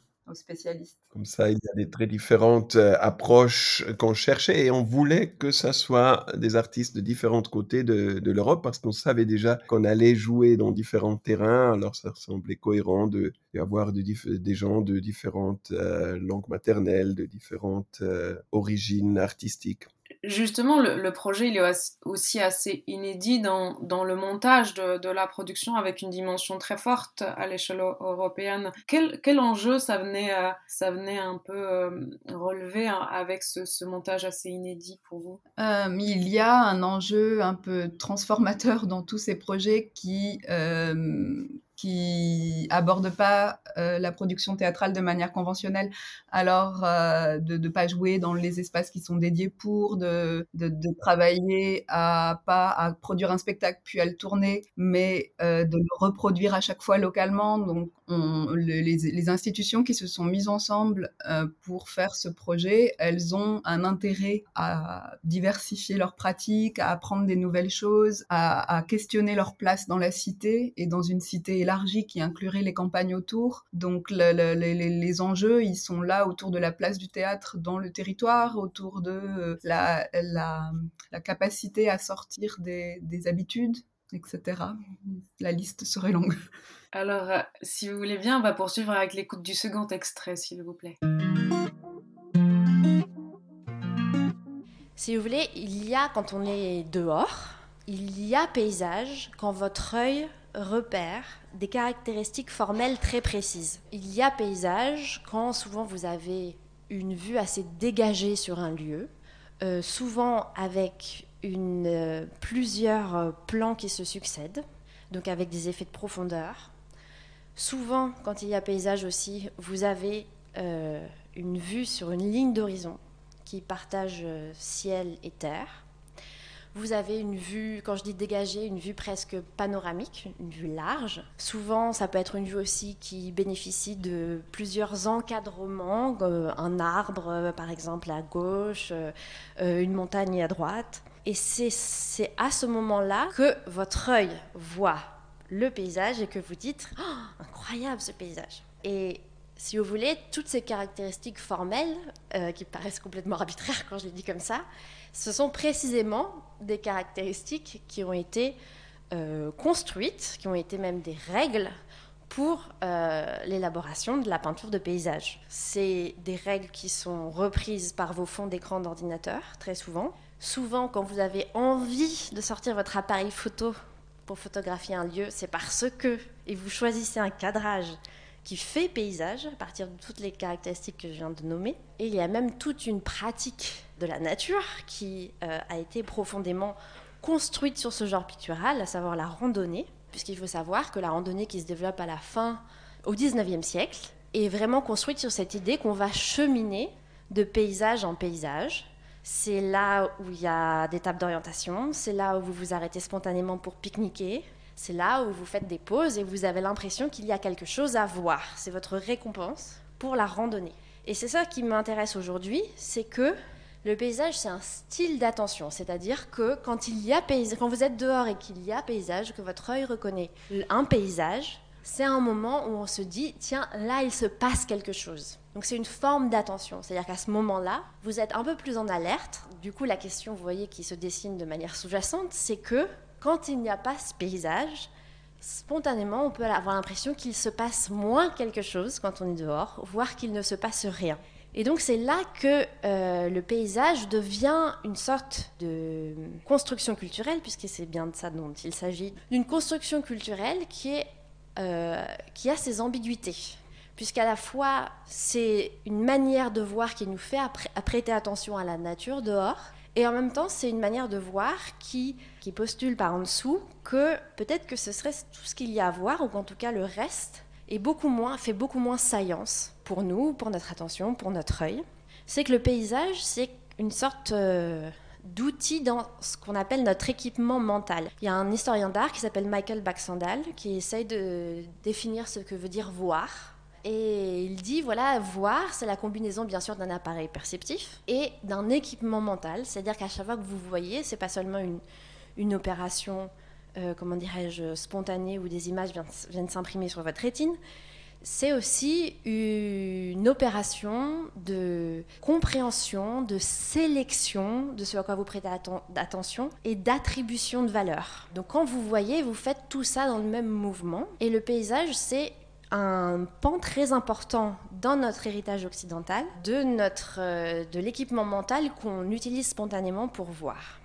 Comme ça, il y a des très différentes euh, approches qu'on cherchait et on voulait que ça soit des artistes de différents côtés de, de l'Europe parce qu'on savait déjà qu'on allait jouer dans différents terrains. Alors ça semblait cohérent de d'avoir de, des gens de différentes euh, langues maternelles, de différentes euh, origines artistiques justement, le, projet il est aussi assez inédit dans, le montage de, la production avec une dimension très forte à l'échelle européenne. Quel, enjeu ça venait, ça venait un peu euh, relever hein, avec ce, montage assez inédit pour vous? Euh, Il y a un enjeu un peu transformateur dans tous ces projets qui, euh, qui aborde pas euh, la production théâtrale de manière conventionnelle, alors euh, de ne pas jouer dans les espaces qui sont dédiés pour, de, travailler à pas à produire un spectacle puis à le tourner, mais euh, de le reproduire à chaque fois localement. Les, institutions qui se sont mises ensemble euh, pour faire ce projet, elles ont un intérêt à diversifier leurs pratiques, à apprendre des nouvelles choses, à, questionner leur place dans la cité et dans une cité élargie qui inclurait les campagnes autour. Donc les, enjeux, ils sont là autour de la place du théâtre dans le territoire, autour de euh, la, capacité à sortir des habitudes, etc. La liste serait longue. Alors, euh, si vous voulez bien, on va poursuivre avec l'écoute du second extrait, s'il vous plaît. Si vous voulez, il y a, quand on est dehors, il y a paysage quand votre œil repère des caractéristiques formelles très précises. Il y a paysage quand souvent vous avez une vue assez dégagée sur un lieu, euh, souvent avec euh, plusieurs plans qui se succèdent, donc avec des effets de profondeur. Souvent, quand il y a paysage aussi, vous avez euh, une vue sur une ligne d'horizon qui partage euh, ciel et terre. Vous avez une vue, quand je dis dégagée, une vue presque panoramique, une vue large. Souvent, ça peut être une vue aussi qui bénéficie de plusieurs encadrements, euh, un arbre par exemple à gauche, une montagne à droite. Et c'est à ce moment-là que votre œil voit le paysage et que vous dites oh, incroyable ce paysage. Et si vous voulez, toutes ces caractéristiques formelles, euh, qui paraissent complètement arbitraires quand je les dis comme ça, ce sont précisément des caractéristiques qui ont été euh, construites, qui ont été même des règles pour euh, l'élaboration de la peinture de paysage. C'est des règles qui sont reprises par vos fonds d'écran d'ordinateur, très souvent. Souvent, quand vous avez envie de sortir votre appareil photo pour photographier un lieu, c'est parce que, et vous choisissez un cadrage qui fait paysage à partir de toutes les caractéristiques que je viens de nommer. Et il y a même toute une pratique de la nature qui euh, a été profondément construite sur ce genre pictural, à savoir la randonnée, puisqu'il faut savoir que la randonnée qui se développe à la fin, au 19e siècle, est vraiment construite sur cette idée qu'on va cheminer de paysage en paysage, c'est là où il y a des tables d'orientation, c'est là où vous vous arrêtez spontanément pour pique-niquer, c'est là où vous faites des pauses et vous avez l'impression qu'il y a quelque chose à voir. C'est votre récompense pour la randonnée. Et c'est ça qui m'intéresse aujourd'hui, c'est que le paysage, c'est un style d'attention. C'est-à-dire que quand, il y a quand vous êtes dehors et qu'il y a paysage, que votre œil reconnaît un paysage, c'est un moment où on se dit, tiens, là, il se passe quelque chose. Donc c'est une forme d'attention, c'est-à-dire qu'à ce moment-là, vous êtes un peu plus en alerte. Du coup, la question, vous voyez, qui se dessine de manière sous-jacente, c'est que quand il n'y a pas ce paysage, spontanément, on peut avoir l'impression qu'il se passe moins quelque chose quand on est dehors, voire qu'il ne se passe rien. Et donc c'est là que euh, le paysage devient une sorte de construction culturelle, puisque c'est bien de ça dont il s'agit, d'une construction culturelle qui, est, euh, qui a ses ambiguïtés puisqu'à la fois c'est une manière de voir qui nous fait prêter attention à la nature dehors, et en même temps c'est une manière de voir qui, qui postule par en dessous que peut-être que ce serait tout ce qu'il y a à voir, ou qu'en tout cas le reste est beaucoup moins, fait beaucoup moins saillance pour nous, pour notre attention, pour notre œil. C'est que le paysage, c'est une sorte... Euh, d'outils dans ce qu'on appelle notre équipement mental. Il y a un historien d'art qui s'appelle Michael Baxandal qui essaye de définir ce que veut dire voir et il dit, voilà, voir, c'est la combinaison bien sûr d'un appareil perceptif et d'un équipement mental. C'est-à-dire qu'à chaque fois que vous voyez, c'est pas seulement une, une opération, euh, comment dirais-je, spontanée où des images viennent, viennent s'imprimer sur votre rétine. C'est aussi une opération de compréhension, de sélection de ce à quoi vous prêtez attention et d'attribution de valeur. Donc quand vous voyez, vous faites tout ça dans le même mouvement. Et le paysage, c'est un pan très important dans notre héritage occidental de, euh, de l'équipement mental qu'on utilise spontanément pour voir.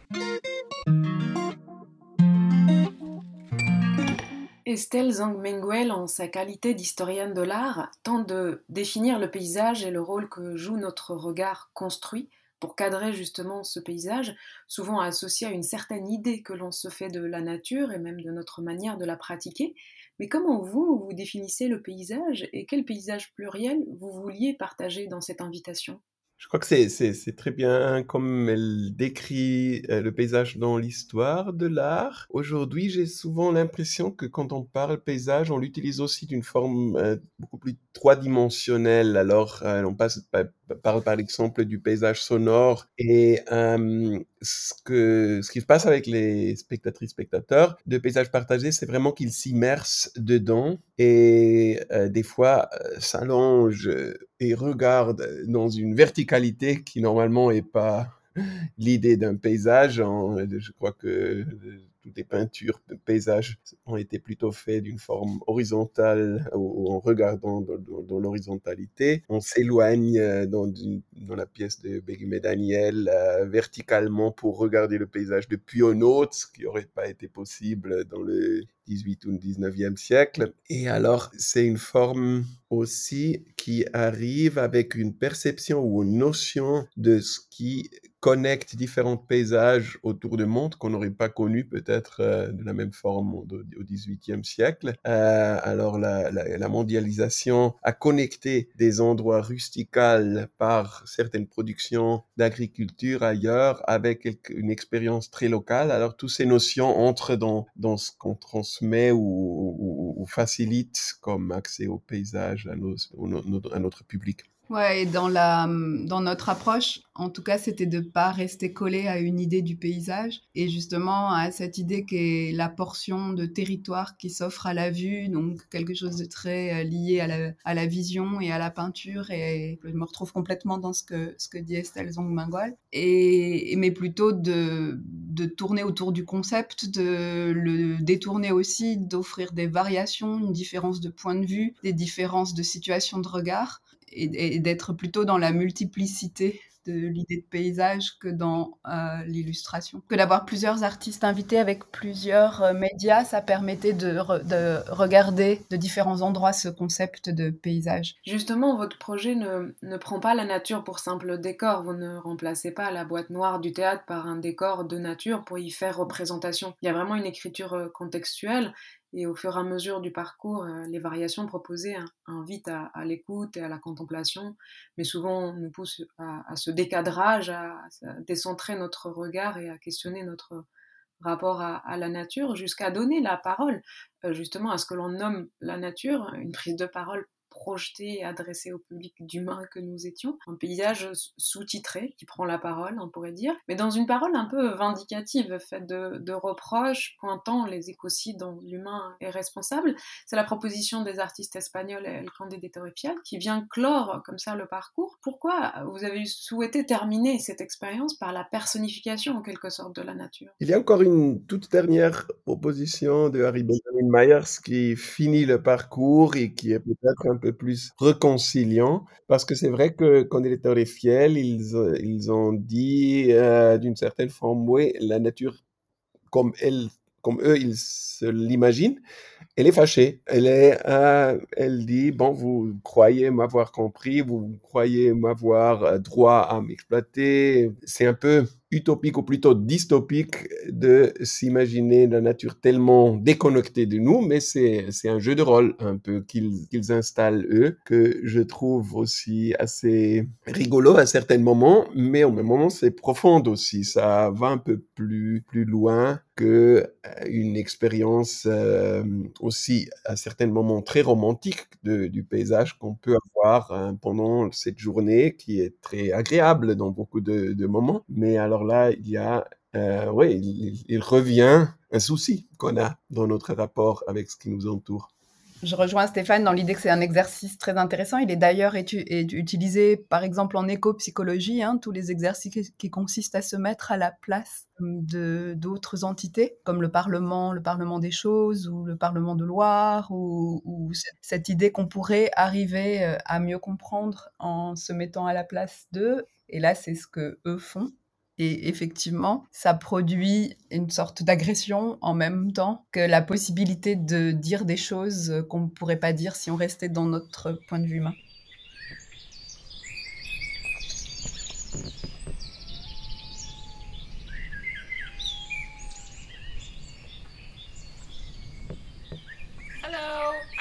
Estelle Zhang en sa qualité d'historienne de l'art, tente de définir le paysage et le rôle que joue notre regard construit pour cadrer justement ce paysage, souvent associé à une certaine idée que l'on se fait de la nature et même de notre manière de la pratiquer. Mais comment vous, vous définissez le paysage et quel paysage pluriel vous vouliez partager dans cette invitation? Je crois que c'est très bien comme elle décrit euh, le paysage dans l'histoire de l'art. Aujourd'hui, j'ai souvent l'impression que quand on parle paysage, on l'utilise aussi d'une forme euh, beaucoup plus trois-dimensionnelle. Alors, euh, on passe, par exemple du paysage sonore et ce, que, ce qui se passe avec les spectatrices spectateurs de paysage partagé, c'est vraiment qu'ils s'immersent dedans et des fois s'allongent et regardent dans une verticalité qui normalement est pas l'idée d'un paysage. je crois que les peintures de paysages ont été plutôt faites d'une forme horizontale ou en regardant dans, l'horizontalité. On s'éloigne euh, dans, la pièce de Begum Daniel euh, verticalement pour regarder le paysage depuis un autre, ce qui n'aurait pas été possible dans le 18 ou 19e siècle. Et alors, c'est une forme aussi qui arrive avec une perception ou une notion de ce qui connecte différents paysages autour du monde qu'on n'aurait pas connu peut-être euh, de la même forme au, XVIIIe siècle. Euh, alors la, mondialisation a connecté des endroits rusticales par certaines productions d'agriculture ailleurs avec une expérience très locale. Alors toutes ces notions entrent dans, dans ce qu'on transmet ou, facilite comme accès au paysage à notre public. Ouais, et dans, la, dans notre approche, en tout cas, c'était de ne pas rester collé à une idée du paysage. Et justement à cette idée qui est la portion de territoire qui s'offre à la vue, donc quelque chose de très euh, lié à la, vision et à la peinture. Et je me retrouve complètement dans ce que, dit Estelle Zongmingol, et, mais plutôt de, de tourner autour du concept, de le détourner aussi, d'offrir des variations, une différence de point de vue, des différences de situation de regard et, d'être plutôt dans la multiplicité de l'idée de paysage que dans euh, l'illustration. Que d'avoir plusieurs artistes invités avec plusieurs euh, médias, ça permettait de, de, regarder de différents endroits ce concept de paysage. Justement, votre projet ne, ne, prend pas la nature pour simple décor. Vous ne remplacez pas la boîte noire du théâtre par un décor de nature pour y faire représentation. Il y a vraiment une écriture euh, contextuelle et au fur et à mesure du parcours, euh, les variations proposées invitent à, l'écoute et à la contemplation, mais souvent nous poussent à, ce décadrage, à, décentrer notre regard et à questionner notre rapport à, la nature, jusqu'à donner la parole euh, justement à ce que l'on nomme la nature, une prise de parole projeté et adressé au public d'humains que nous étions. Un paysage sous-titré qui prend la parole, on pourrait dire, mais dans une parole un peu vindicative, faite de, reproches, pointant les écocides dont l'humain est responsable. C'est la proposition des artistes espagnols El Candé de Torrefial qui vient clore comme ça le parcours. Pourquoi vous avez souhaité terminer cette expérience par la personnification en quelque sorte de la nature? Il y a encore une toute dernière proposition de Harry Benjamin Myers qui finit le parcours et qui est peut-être un peu plus réconciliant, parce que c'est vrai que quand il était fiel, ils, ils ont dit euh, d'une certaine forme, oui, la nature, comme elle, comme eux, ils se l'imaginent, elle est fâchée. Elle est, euh, elle dit, bon, vous croyez m'avoir compris, vous croyez m'avoir droit à m'exploiter. C'est un peu utopique ou plutôt dystopique de s'imaginer la nature tellement déconnectée de nous, mais c'est, c'est un jeu de rôle un peu qu'ils, qu'ils installent eux, que je trouve aussi assez rigolo à certains moments, mais au même moment c'est profond aussi, ça va un peu plus, plus loin euh, une expérience euh, aussi à certains moments très romantique du paysage qu'on peut avoir hein, pendant cette journée qui est très agréable dans beaucoup de, moments, mais alors alors là, il y a, euh, oui, il, revient un souci qu'on a dans notre rapport avec ce qui nous entoure. Je rejoins Stéphane dans l'idée que c'est un exercice très intéressant. Il est d'ailleurs utilisé, par exemple, en éco-psychologie, hein, tous les exercices qui, consistent à se mettre à la place d'autres entités, comme le Parlement, le Parlement des choses, ou le Parlement de Loire, ou, ou cette idée qu'on pourrait arriver euh, à mieux comprendre en se mettant à la place d'eux. Et là, c'est ce que eux font. Et effectivement, ça produit une sorte d'agression en même temps que la possibilité de dire des choses qu'on ne pourrait pas dire si on restait dans notre point de vue humain.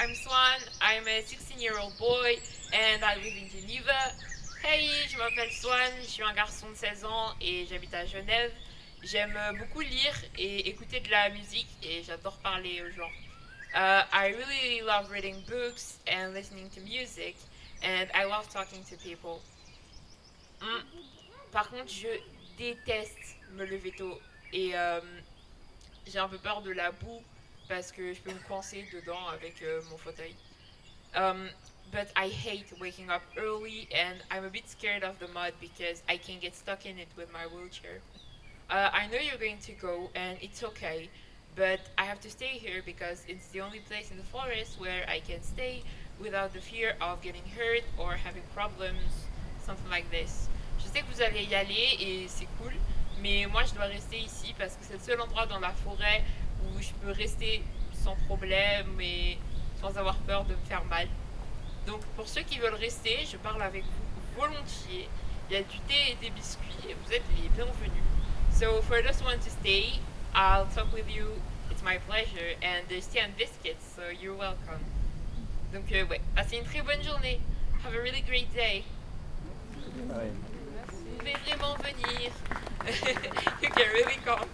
I'm Swan. I'm a 16 year old boy and I live in Geneva. Hey, je m'appelle Swan, je suis un garçon de 16 ans et j'habite à Genève. J'aime beaucoup lire et écouter de la musique et j'adore parler aux gens. Uh, I really love reading books and listening to music and I love talking to people. Mm. Par contre, je déteste me lever tôt et euh, j'ai un peu peur de la boue parce que je peux me coincer dedans avec euh, mon fauteuil. But I hate waking up early and I'm a bit scared of the mud because I can get stuck in it with my wheelchair. Uh, I know you're going to go and it's okay, but I have to stay here because it's the only place in the forest where I can stay without the fear of getting hurt or having problems, something like this. Je sais que vous allez y aller et c'est cool, mais moi je dois rester ici parce que c'est le seul endroit dans la forêt où je peux rester sans problème et sans avoir peur de me faire mal. Donc pour ceux qui veulent rester, je parle avec vous volontiers. Il y a du thé et des biscuits et vous êtes les bienvenus. So for those who want to stay, I'll talk with you. It's my pleasure. And there's tea and biscuits, so you're welcome. Donc euh, ouais, passez une très bonne journée. Have a really great day. Vous pouvez vraiment venir. you can really come.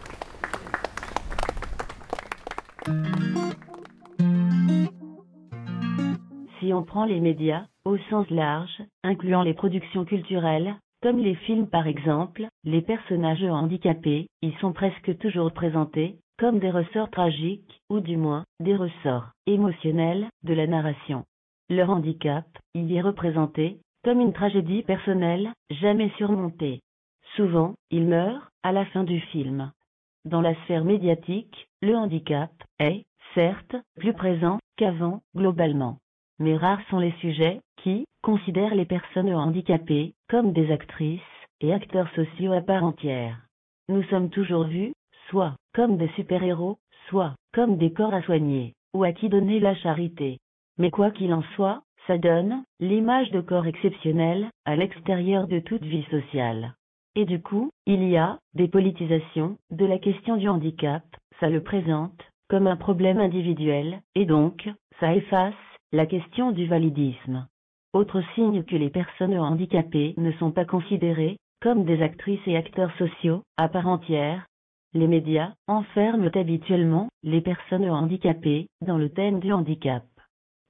Si on prend les médias, au sens large, incluant les productions culturelles, comme les films par exemple, les personnages handicapés, y sont presque toujours présentés, comme des ressorts tragiques, ou du moins, des ressorts émotionnels, de la narration. Leur handicap, y est représenté, comme une tragédie personnelle, jamais surmontée. Souvent, ils meurent, à la fin du film. Dans la sphère médiatique, le handicap est, certes, plus présent qu'avant, globalement. Mais rares sont les sujets qui considèrent les personnes handicapées comme des actrices et acteurs sociaux à part entière. Nous sommes toujours vus, soit comme des super-héros, soit comme des corps à soigner, ou à qui donner la charité. Mais quoi qu'il en soit, ça donne l'image de corps exceptionnels à l'extérieur de toute vie sociale. Et du coup, il y a des politisations de la question du handicap, ça le présente comme un problème individuel, et donc, ça efface la question du validisme. Autre signe que les personnes handicapées ne sont pas considérées comme des actrices et acteurs sociaux à part entière. Les médias enferment habituellement les personnes handicapées dans le thème du handicap.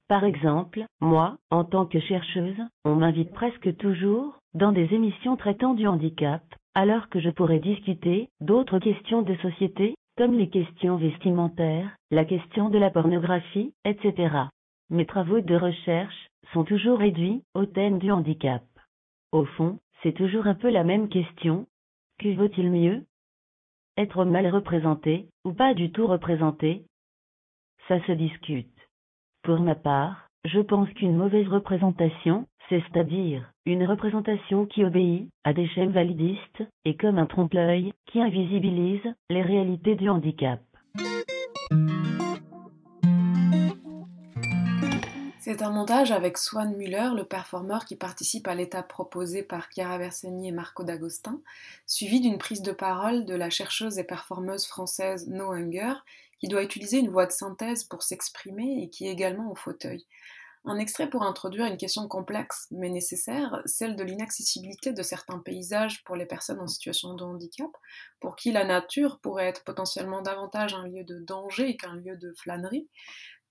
Par exemple, moi, en tant que chercheuse, on m'invite presque toujours dans des émissions traitant du handicap, alors que je pourrais discuter d'autres questions de société, comme les questions vestimentaires, la question de la pornographie, etc. Mes travaux de recherche sont toujours réduits au thème du handicap. Au fond, c'est toujours un peu la même question. Que vaut-il mieux? Être mal représenté, ou pas du tout représenté? Ça se discute. Pour ma part, je pense qu'une mauvaise représentation, c'est-à-dire une représentation qui obéit à des schèmes validistes, est comme un trompe-l'œil qui invisibilise les réalités du handicap. C'est un montage avec Swan Muller, le performeur qui participe à l'étape proposée par Chiara Bersani et Marco D'Agostin, suivi d'une prise de parole de la chercheuse et performeuse française No Hunger, qui doit utiliser une voix de synthèse pour s'exprimer et qui est également au fauteuil. Un extrait pour introduire une question complexe mais nécessaire, celle de l'inaccessibilité de certains paysages pour les personnes en situation de handicap, pour qui la nature pourrait être potentiellement davantage un lieu de danger qu'un lieu de flânerie,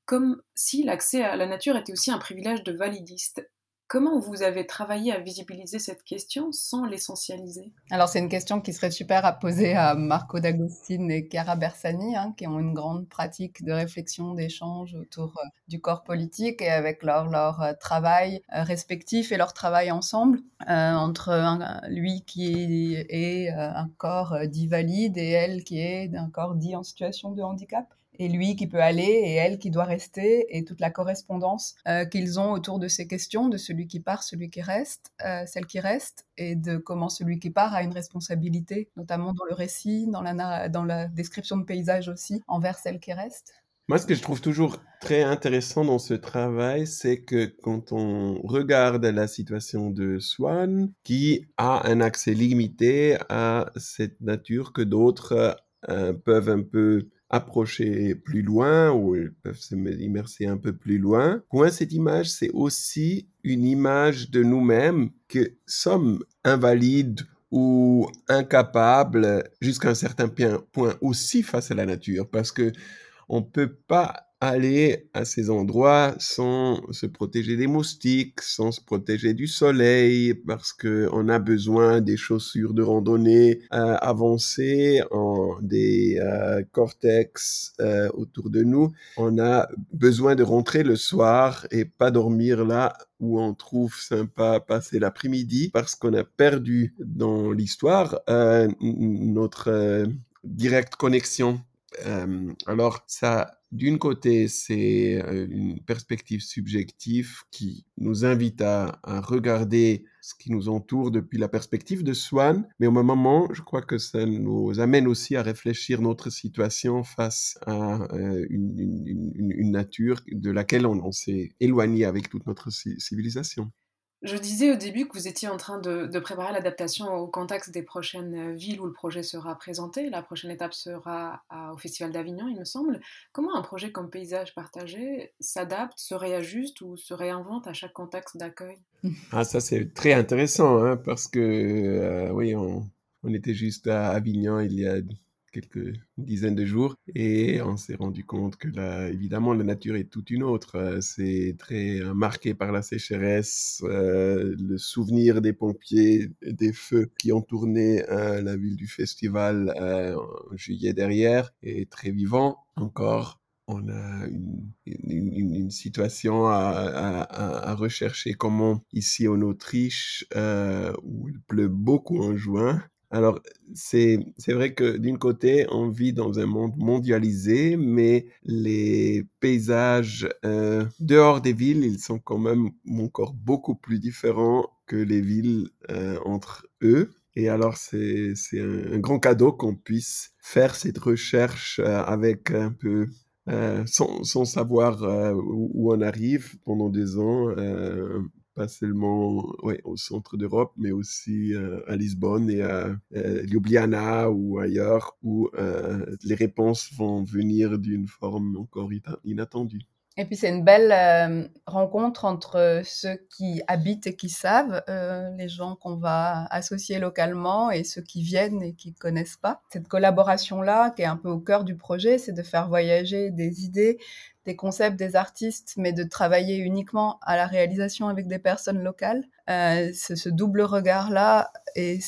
comme si l'accès à la nature était aussi un privilège de validiste. Comment vous avez travaillé à visibiliser cette question sans l'essentialiser? Alors c'est une question qui serait super à poser à Marco D'Agostine et Chiara Bersani, hein, qui ont une grande pratique de réflexion, d'échange autour euh, du corps politique et avec leur, leur euh, travail euh, respectif et leur travail ensemble, entre lui qui est, un corps dit valide et elle qui est un corps dit en situation de handicap et lui qui peut aller et elle qui doit rester et toute la correspondance euh, qu'ils ont autour de ces questions, de celui qui part, celui qui reste, euh, celle qui reste, et de comment celui qui part a une responsabilité, notamment dans le récit, dans la, description de paysage aussi, envers celle qui reste. Moi, ce que je trouve toujours très intéressant dans ce travail, c'est que quand on regarde la situation de Swan, qui a un accès limité à cette nature que d'autres euh, peuvent un peu approcher plus loin ou elles peuvent se immerser un peu plus loin. Pour moi, cette image, c'est aussi une image de nous-mêmes que sommes invalides ou incapables jusqu'à un certain point aussi face à la nature parce que on peut pas aller à ces endroits sans se protéger des moustiques, sans se protéger du soleil, parce que on a besoin des chaussures de randonnée euh, avancées, en des euh, cortex euh, autour de nous. On a besoin de rentrer le soir et pas dormir là où on trouve sympa passer l'après-midi, parce qu'on a perdu dans l'histoire notre directe connexion. Alors ça d'une côté, c'est une perspective subjective qui nous invite à, regarder ce qui nous entoure depuis la perspective de Swan, mais au même moment, je crois que ça nous amène aussi à réfléchir notre situation face à euh, une, nature de laquelle on s'est éloigné avec toute notre civilisation. Je disais au début que vous étiez en train de, préparer l'adaptation au contexte des prochaines villes où le projet sera présenté. La prochaine étape sera au Festival d'Avignon, il me semble. Comment un projet comme Paysage partagé s'adapte, se réajuste ou se réinvente à chaque contexte d'accueil? Ah, ça c'est très intéressant, hein, parce que euh, oui, on, était juste à Avignon il y a quelques dizaines de jours et on s'est rendu compte que là, évidemment, la nature est toute une autre. C'est très marqué par la sécheresse, euh, le souvenir des pompiers, des feux qui ont tourné euh, la ville du festival euh, en juillet derrière est très vivant encore. On a une, situation à, à, à, rechercher comment ici en Autriche, euh, où il pleut beaucoup en juin, alors, c'est vrai que d'une côté, on vit dans un monde mondialisé, mais les paysages euh, dehors des villes, ils sont quand même encore beaucoup plus différents que les villes euh, entre eux. Et alors, c'est un, un grand cadeau qu'on puisse faire cette recherche euh, avec un peu sans, sans, savoir où, on arrive pendant des ans, pas seulement ouais, au centre d'Europe, mais aussi euh, à Lisbonne et à euh, Ljubljana ou ailleurs, où euh, les réponses vont venir d'une forme encore inattendue. Et puis c'est une belle euh, rencontre entre ceux qui habitent et qui savent, euh, les gens qu'on va associer localement et ceux qui viennent et qui ne connaissent pas. Cette collaboration-là, qui est un peu au cœur du projet, c'est de faire voyager des idées, des concepts, des artistes, mais de travailler uniquement à la réalisation avec des personnes locales. Euh, ce double regard-là est,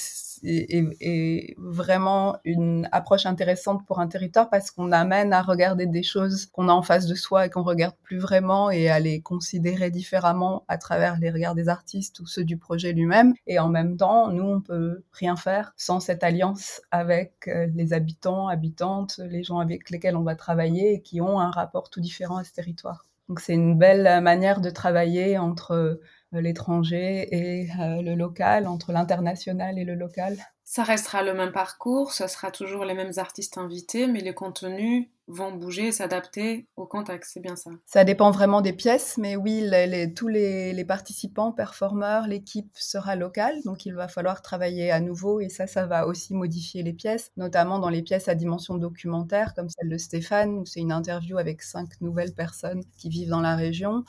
est, vraiment une approche intéressante pour un territoire parce qu'on amène à regarder des choses qu'on a en face de soi et qu'on regarde plus vraiment et à les considérer différemment à travers les regards des artistes ou ceux du projet lui-même. Et en même temps, nous, on peut rien faire sans cette alliance avec les habitants, habitantes, les gens avec lesquels on va travailler et qui ont un rapport tout différent à ce territoire. Donc c'est une belle manière de travailler entre l'étranger et euh, le local, entre l'international et le local. Ça restera le même parcours, ce sera toujours les mêmes artistes invités, mais les contenus vont bouger, s'adapter au contexte, c'est bien ça. Ça dépend vraiment des pièces, mais oui, les, les, tous les, les, participants, performeurs, l'équipe sera locale, donc il va falloir travailler à nouveau et ça, ça va aussi modifier les pièces, notamment dans les pièces à dimension documentaire, comme celle de Stéphane, où c'est une interview avec cinq nouvelles personnes qui vivent dans la région.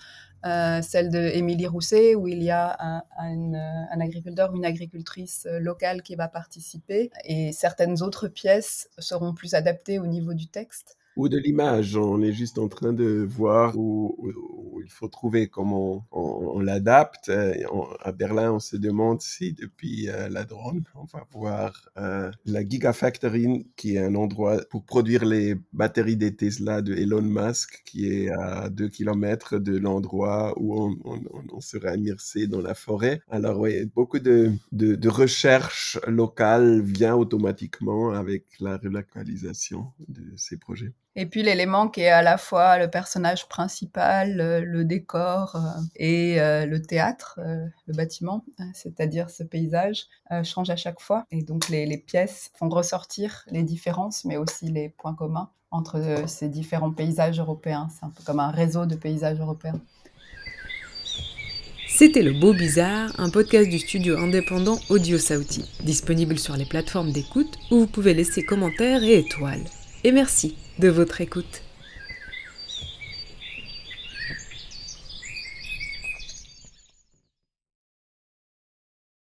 Euh, celle de Émilie Rousset, où il y a un, un, un, agriculteur ou une agricultrice locale qui va participer. Et certaines autres pièces seront plus adaptées au niveau du texte ou de l'image. On est juste en train de voir où, il faut trouver comment on, l'adapte. À Berlin, on se demande si depuis euh, la drone, on va voir euh, la Gigafactory, qui est un endroit pour produire les batteries des Tesla de Elon Musk, qui est à 2 km de l'endroit où on, on, sera immersé dans la forêt. Alors oui, beaucoup de, de recherche locale vient automatiquement avec la relocalisation de ces projets. Et puis l'élément qui est à la fois le personnage principal, le, décor euh, et euh, le théâtre, euh, le bâtiment, c'est-à-dire ce paysage, change à chaque fois. Et donc les, les, pièces font ressortir les différences, mais aussi les points communs entre ces différents paysages européens. C'est un peu comme un réseau de paysages européens. C'était Le Beau Bizarre, un podcast du studio indépendant Audio Sauti, disponible sur les plateformes d'écoute où vous pouvez laisser commentaires et étoiles. Et merci de votre écoute.